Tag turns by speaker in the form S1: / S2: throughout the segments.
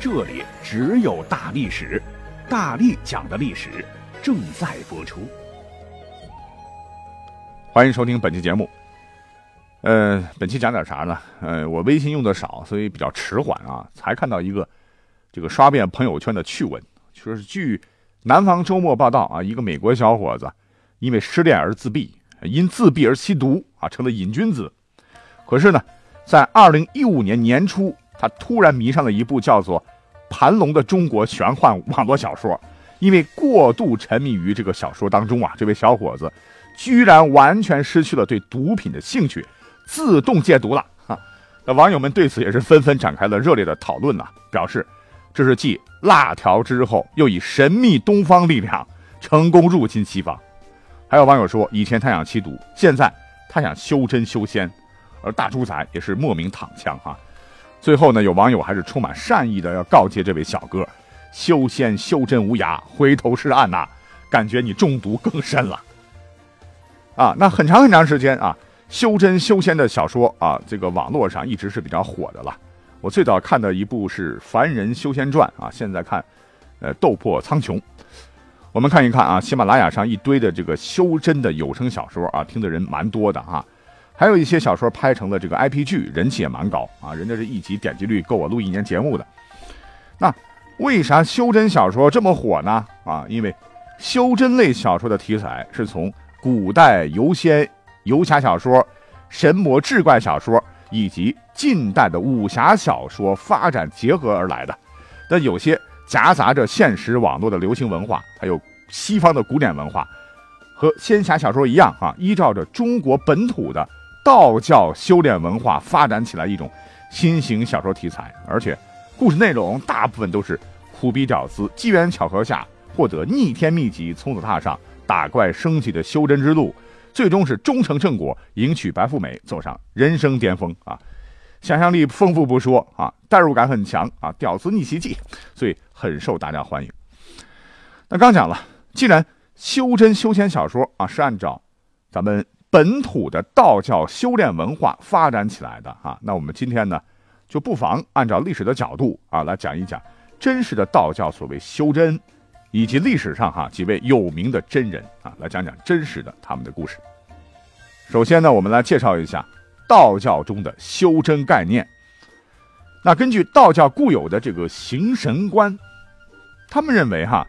S1: 这里只有大历史，大力讲的历史正在播出。
S2: 欢迎收听本期节目。呃，本期讲点啥呢？呃，我微信用的少，所以比较迟缓啊，才看到一个这个刷遍朋友圈的趣闻，说是据南方周末报道啊，一个美国小伙子因为失恋而自闭，因自闭而吸毒啊，成了瘾君子。可是呢，在二零一五年年初。他突然迷上了一部叫做《盘龙》的中国玄幻网络小说，因为过度沉迷于这个小说当中啊，这位小伙子居然完全失去了对毒品的兴趣，自动戒毒了。哈，那网友们对此也是纷纷展开了热烈的讨论呐，表示这是继辣条之后，又以神秘东方力量成功入侵西方。还有网友说，以前他想吸毒，现在他想修真修仙，而大猪仔也是莫名躺枪哈。最后呢，有网友还是充满善意的要告诫这位小哥：修仙修真无涯，回头是岸呐！感觉你中毒更深了。啊，那很长很长时间啊，修真修仙的小说啊，这个网络上一直是比较火的了。我最早看的一部是《凡人修仙传》啊，现在看，呃，《斗破苍穹》。我们看一看啊，喜马拉雅上一堆的这个修真的有声小说啊，听的人蛮多的哈。还有一些小说拍成了这个 IP 剧，人气也蛮高啊，人家这一集点击率够我录一年节目的。那为啥修真小说这么火呢？啊，因为修真类小说的题材是从古代游仙、游侠小说、神魔志怪小说以及近代的武侠小说发展结合而来的。但有些夹杂着现实网络的流行文化，还有西方的古典文化，和仙侠小说一样啊，依照着中国本土的。道教修炼文化发展起来一种新型小说题材，而且故事内容大部分都是苦逼屌丝机缘巧合下获得逆天秘籍，从此踏上打怪升级的修真之路，最终是终成正果，迎娶白富美，走上人生巅峰啊！想象力丰富不说啊，代入感很强啊，屌丝逆袭记，所以很受大家欢迎。那刚讲了，既然修真修仙小说啊是按照咱们。本土的道教修炼文化发展起来的啊，那我们今天呢，就不妨按照历史的角度啊，来讲一讲真实的道教所谓修真，以及历史上哈几位有名的真人啊，来讲讲真实的他们的故事。首先呢，我们来介绍一下道教中的修真概念。那根据道教固有的这个形神观，他们认为哈，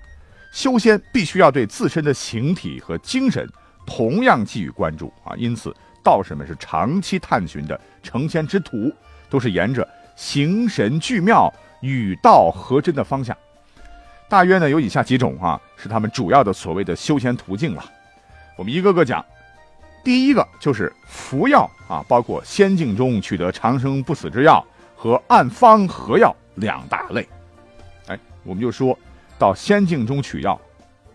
S2: 修仙必须要对自身的形体和精神。同样给予关注啊，因此道士们是长期探寻的成仙之途，都是沿着形神俱妙、与道合真的方向。大约呢有以下几种啊，是他们主要的所谓的修仙途径了。我们一个个讲。第一个就是服药啊，包括仙境中取得长生不死之药和按方合药两大类。哎，我们就说到仙境中取药，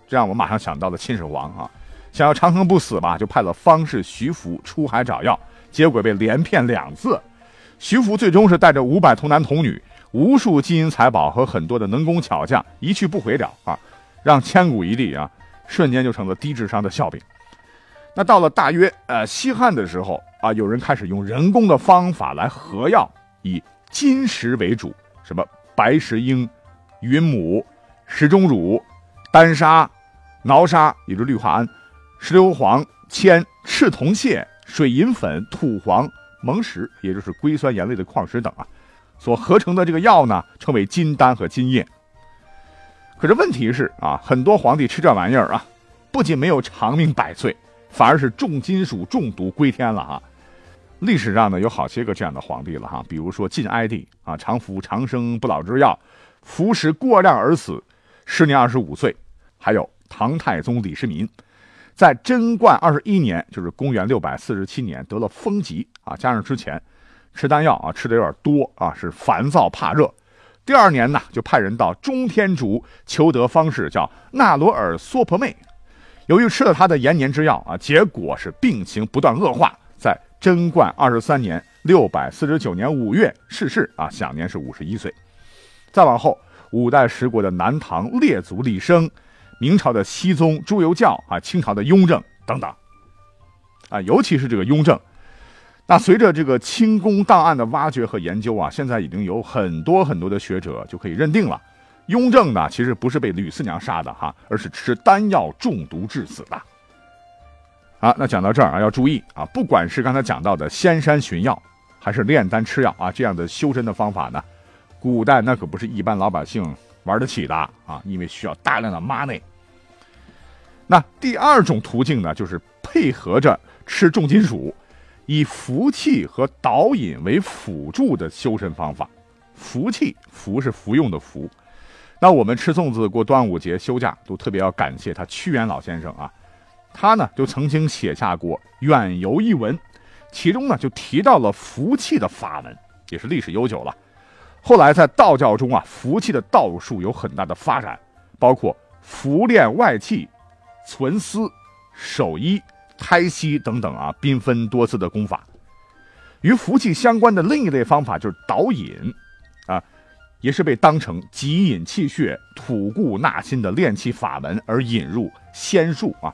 S2: 这样我马上想到了秦始皇啊。想要长生不死吧，就派了方士徐福出海找药，结果被连骗两次。徐福最终是带着五百童男童女、无数金银财宝和很多的能工巧匠一去不回了啊，让千古一帝啊瞬间就成了低智商的笑柄。那到了大约呃西汉的时候啊，有人开始用人工的方法来合药，以金石为主，什么白石英、云母、石钟乳、丹砂、挠砂，也就是氯化铵。石硫磺、铅、赤铜屑、水银粉、土黄、蒙石，也就是硅酸盐类的矿石等啊，所合成的这个药呢，称为金丹和金液。可是问题是啊，很多皇帝吃这玩意儿啊，不仅没有长命百岁，反而是重金属中毒归天了啊。历史上呢，有好些个这样的皇帝了哈，比如说晋哀帝啊，常服长生不老之药，服食过量而死，时年二十五岁；还有唐太宗李世民。在贞观二十一年，就是公元六百四十七年，得了风疾啊，加上之前吃丹药啊吃的有点多啊，是烦躁怕热，第二年呢，就派人到中天竺求得方士，叫纳罗尔娑婆妹。由于吃了他的延年之药啊，结果是病情不断恶化，在贞观二十三年（六百四十九年）五月逝世啊，享年是五十一岁。再往后，五代十国的南唐列祖李生，明朝的熹宗朱由校啊，清朝的雍正等等啊，尤其是这个雍正。那随着这个清宫档案的挖掘和研究啊，现在已经有很多很多的学者就可以认定了，雍正呢其实不是被吕四娘杀的哈，而是吃丹药中毒致死的。啊，那讲到这儿啊，要注意啊，不管是刚才讲到的仙山寻药，还是炼丹吃药啊这样的修真的方法呢，古代那可不是一般老百姓玩得起的啊，因为需要大量的 money。那第二种途径呢，就是配合着吃重金属。以服气和导引为辅助的修身方法，服气服是服用的服。那我们吃粽子过端午节休假，都特别要感谢他屈原老先生啊。他呢就曾经写下过《远游》一文，其中呢就提到了服气的法门，也是历史悠久了。后来在道教中啊，服气的道术有很大的发展，包括服练外气、存思、守一。胎息等等啊，缤纷多姿的功法，与福气相关的另一类方法就是导引，啊，也是被当成极引气血、吐故纳新的炼气法门而引入仙术啊。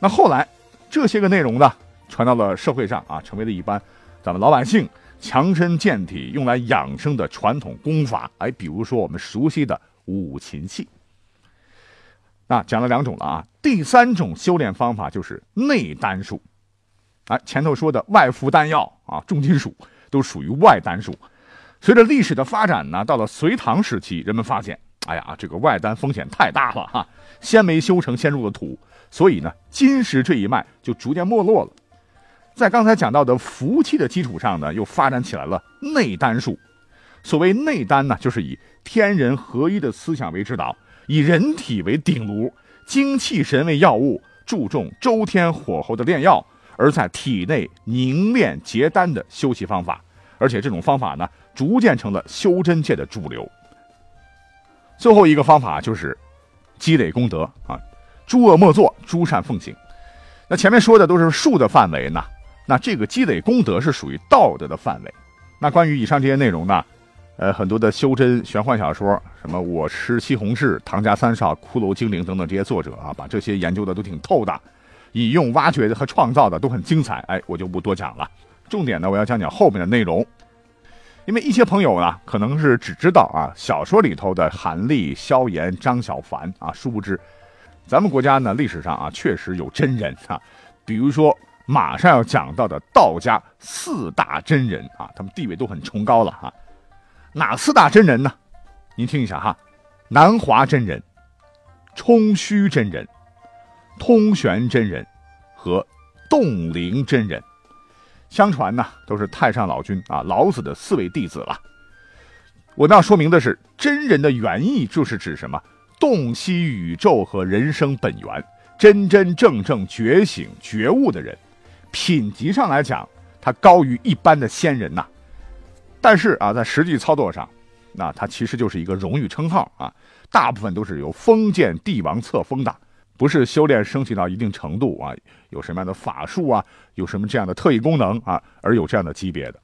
S2: 那后来这些个内容呢，传到了社会上啊，成为了一般咱们老百姓强身健体用来养生的传统功法。哎，比如说我们熟悉的五禽戏。那讲了两种了啊，第三种修炼方法就是内丹术，啊，前头说的外服丹药啊，重金属都属于外丹术。随着历史的发展呢，到了隋唐时期，人们发现，哎呀，这个外丹风险太大了哈，先没修成，先入了土，所以呢，金石这一脉就逐渐没落了。在刚才讲到的服气的基础上呢，又发展起来了内丹术。所谓内丹呢，就是以天人合一的思想为指导。以人体为鼎炉，精气神为药物，注重周天火候的炼药，而在体内凝练结丹的修习方法。而且这种方法呢，逐渐成了修真界的主流。最后一个方法就是积累功德啊，诸恶莫作，诸善奉行。那前面说的都是术的范围呢，那这个积累功德是属于道德的范围。那关于以上这些内容呢？呃，很多的修真玄幻小说，什么《我吃西红柿》《唐家三少》《骷髅精灵》等等这些作者啊，把这些研究的都挺透的，引用、挖掘的和创造的都很精彩。哎，我就不多讲了。重点呢，我要讲讲后面的内容。因为一些朋友呢，可能是只知道啊小说里头的韩立、萧炎、张小凡啊，殊不知，咱们国家呢历史上啊确实有真人啊，比如说马上要讲到的道家四大真人啊，他们地位都很崇高了哈。哪四大真人呢？您听一下哈：南华真人、冲虚真人、通玄真人和洞灵真人。相传呢，都是太上老君啊老子的四位弟子了。我们要说明的是，真人的原意就是指什么？洞悉宇宙和人生本源，真真正正觉醒觉悟的人。品级上来讲，它高于一般的仙人呐。但是啊，在实际操作上，那它其实就是一个荣誉称号啊，大部分都是由封建帝王册封的，不是修炼升级到一定程度啊，有什么样的法术啊，有什么这样的特异功能啊，而有这样的级别的。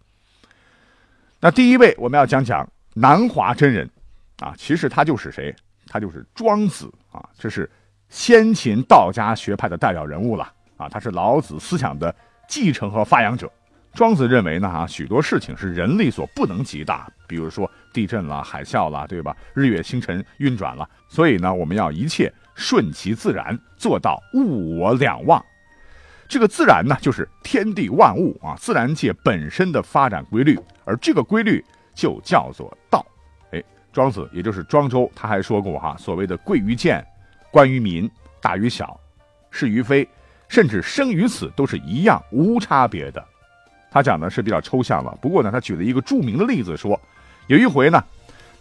S2: 那第一位我们要讲讲南华真人啊，其实他就是谁？他就是庄子啊，这是先秦道家学派的代表人物了啊，他是老子思想的继承和发扬者。庄子认为呢，哈，许多事情是人力所不能及的，比如说地震了、海啸了，对吧？日月星辰运转了，所以呢，我们要一切顺其自然，做到物我两忘。这个自然呢，就是天地万物啊，自然界本身的发展规律，而这个规律就叫做道。哎，庄子也就是庄周，他还说过哈，所谓的贵于贱，关于民，大于小，是于非，甚至生与死都是一样无差别的。他讲的是比较抽象了，不过呢，他举了一个著名的例子，说有一回呢，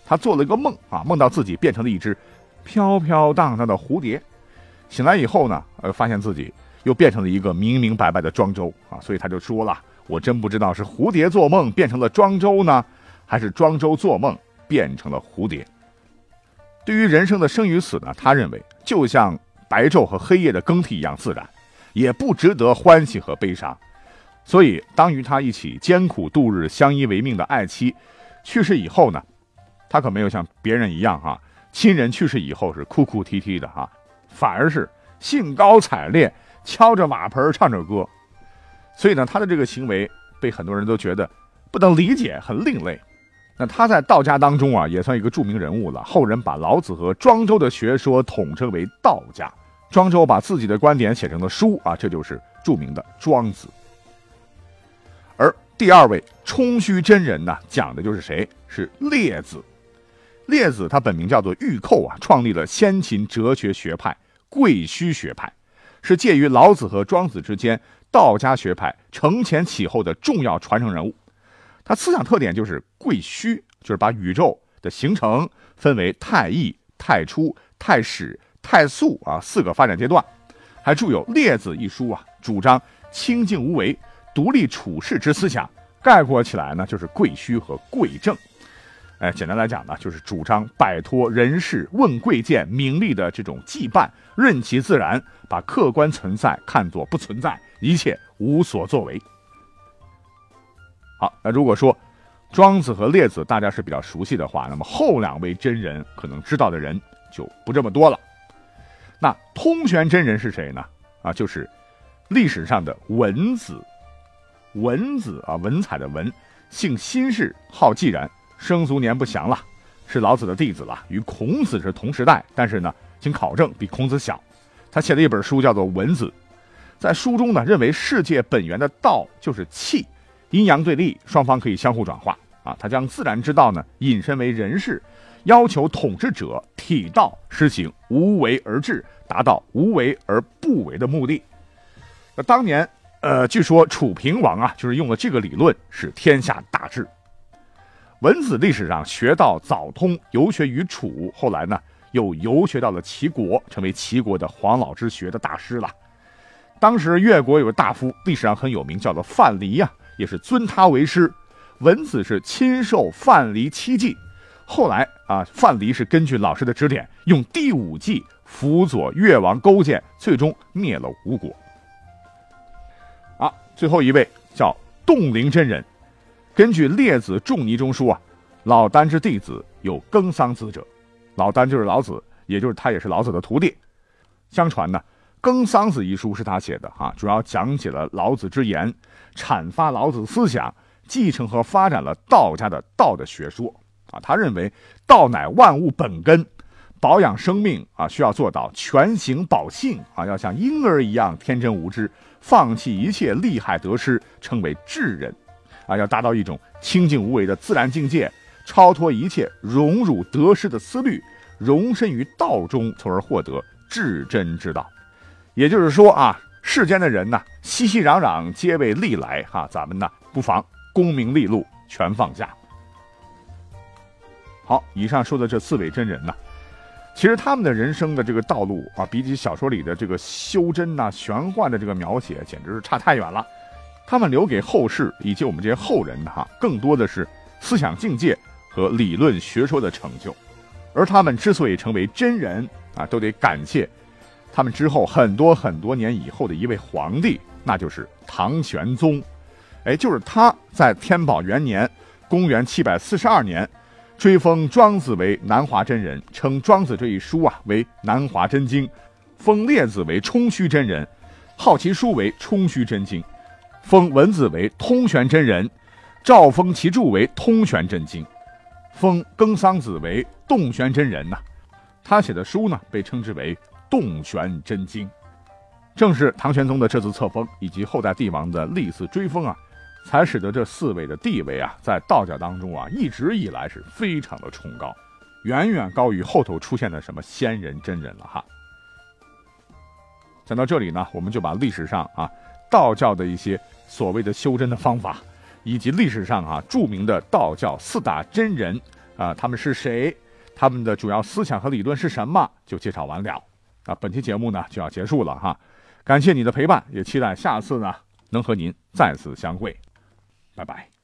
S2: 他做了一个梦啊，梦到自己变成了一只飘飘荡荡的蝴蝶，醒来以后呢，呃，发现自己又变成了一个明明白白的庄周啊，所以他就说了，我真不知道是蝴蝶做梦变成了庄周呢，还是庄周做梦变成了蝴蝶。对于人生的生与死呢，他认为就像白昼和黑夜的更替一样自然，也不值得欢喜和悲伤。所以，当与他一起艰苦度日、相依为命的爱妻去世以后呢，他可没有像别人一样哈，亲人去世以后是哭哭啼啼的哈，反而是兴高采烈，敲着瓦盆唱着歌。所以呢，他的这个行为被很多人都觉得不能理解，很另类。那他在道家当中啊，也算一个著名人物了。后人把老子和庄周的学说统称为道家，庄周把自己的观点写成了书啊，这就是著名的《庄子》。而第二位冲虚真人呢，讲的就是谁？是列子。列子他本名叫做玉寇啊，创立了先秦哲学学派贵虚学派，是介于老子和庄子之间道家学派承前启后的重要传承人物。他思想特点就是贵虚，就是把宇宙的形成分为太易、太初、太始、太素啊四个发展阶段，还著有《列子》一书啊，主张清净无为。独立处世之思想，概括起来呢，就是贵虚和贵正。哎，简单来讲呢，就是主张摆脱人世问贵贱、名利的这种羁绊，任其自然，把客观存在看作不存在，一切无所作为。好，那如果说庄子和列子大家是比较熟悉的话，那么后两位真人可能知道的人就不这么多了。那通玄真人是谁呢？啊，就是历史上的文子。文子啊，文采的文，姓辛氏，号继然，生卒年不详了，是老子的弟子了，与孔子是同时代，但是呢，经考证比孔子小。他写了一本书叫做《文子》，在书中呢，认为世界本源的道就是气，阴阳对立，双方可以相互转化啊。他将自然之道呢引申为人事，要求统治者体道施行无为而治，达到无为而不为的目的。那当年。呃，据说楚平王啊，就是用了这个理论，使天下大治。文子历史上学道早通，游学于楚，后来呢又游学到了齐国，成为齐国的黄老之学的大师了。当时越国有个大夫，历史上很有名，叫做范蠡呀，也是尊他为师。文子是亲授范蠡七计，后来啊，范蠡是根据老师的指点，用第五计辅佐越王勾践，最终灭了吴国。啊最后一位叫洞灵真人，根据《列子仲尼》中说啊，老聃之弟子有耕桑子者，老聃就是老子，也就是他也是老子的徒弟。相传呢，《耕桑子》一书是他写的哈，主要讲解了老子之言，阐发老子思想，继承和发展了道家的道的学说啊。他认为道乃万物本根，保养生命啊，需要做到全形保性啊，要像婴儿一样天真无知。放弃一切利害得失，称为智人，啊，要达到一种清净无为的自然境界，超脱一切荣辱得失的思虑，容身于道中，从而获得至真之道。也就是说啊，世间的人呢，熙熙攘攘，皆为利来，哈，咱们呢，不妨功名利禄全放下。好，以上说的这四位真人呢。其实他们的人生的这个道路啊，比起小说里的这个修真呐、玄幻的这个描写，简直是差太远了。他们留给后世以及我们这些后人的哈，更多的是思想境界和理论学说的成就。而他们之所以成为真人啊，都得感谢他们之后很多很多年以后的一位皇帝，那就是唐玄宗。哎，就是他在天宝元年，公元七百四十二年。追封庄子为南华真人，称庄子这一书啊为南华真经，封列子为冲虚真人，好其书为冲虚真经，封文子为通玄真人，诏封其著为通玄真经，封耕桑子为洞玄真人呐。他写的书呢被称之为洞玄真经，正是唐玄宗的这次册封以及后代帝王的历次追封啊。才使得这四位的地位啊，在道教当中啊，一直以来是非常的崇高，远远高于后头出现的什么仙人真人了哈。讲到这里呢，我们就把历史上啊道教的一些所谓的修真的方法，以及历史上啊著名的道教四大真人啊，他们是谁，他们的主要思想和理论是什么，就介绍完了。啊，本期节目呢就要结束了哈，感谢你的陪伴，也期待下次呢能和您再次相会。Bye bye.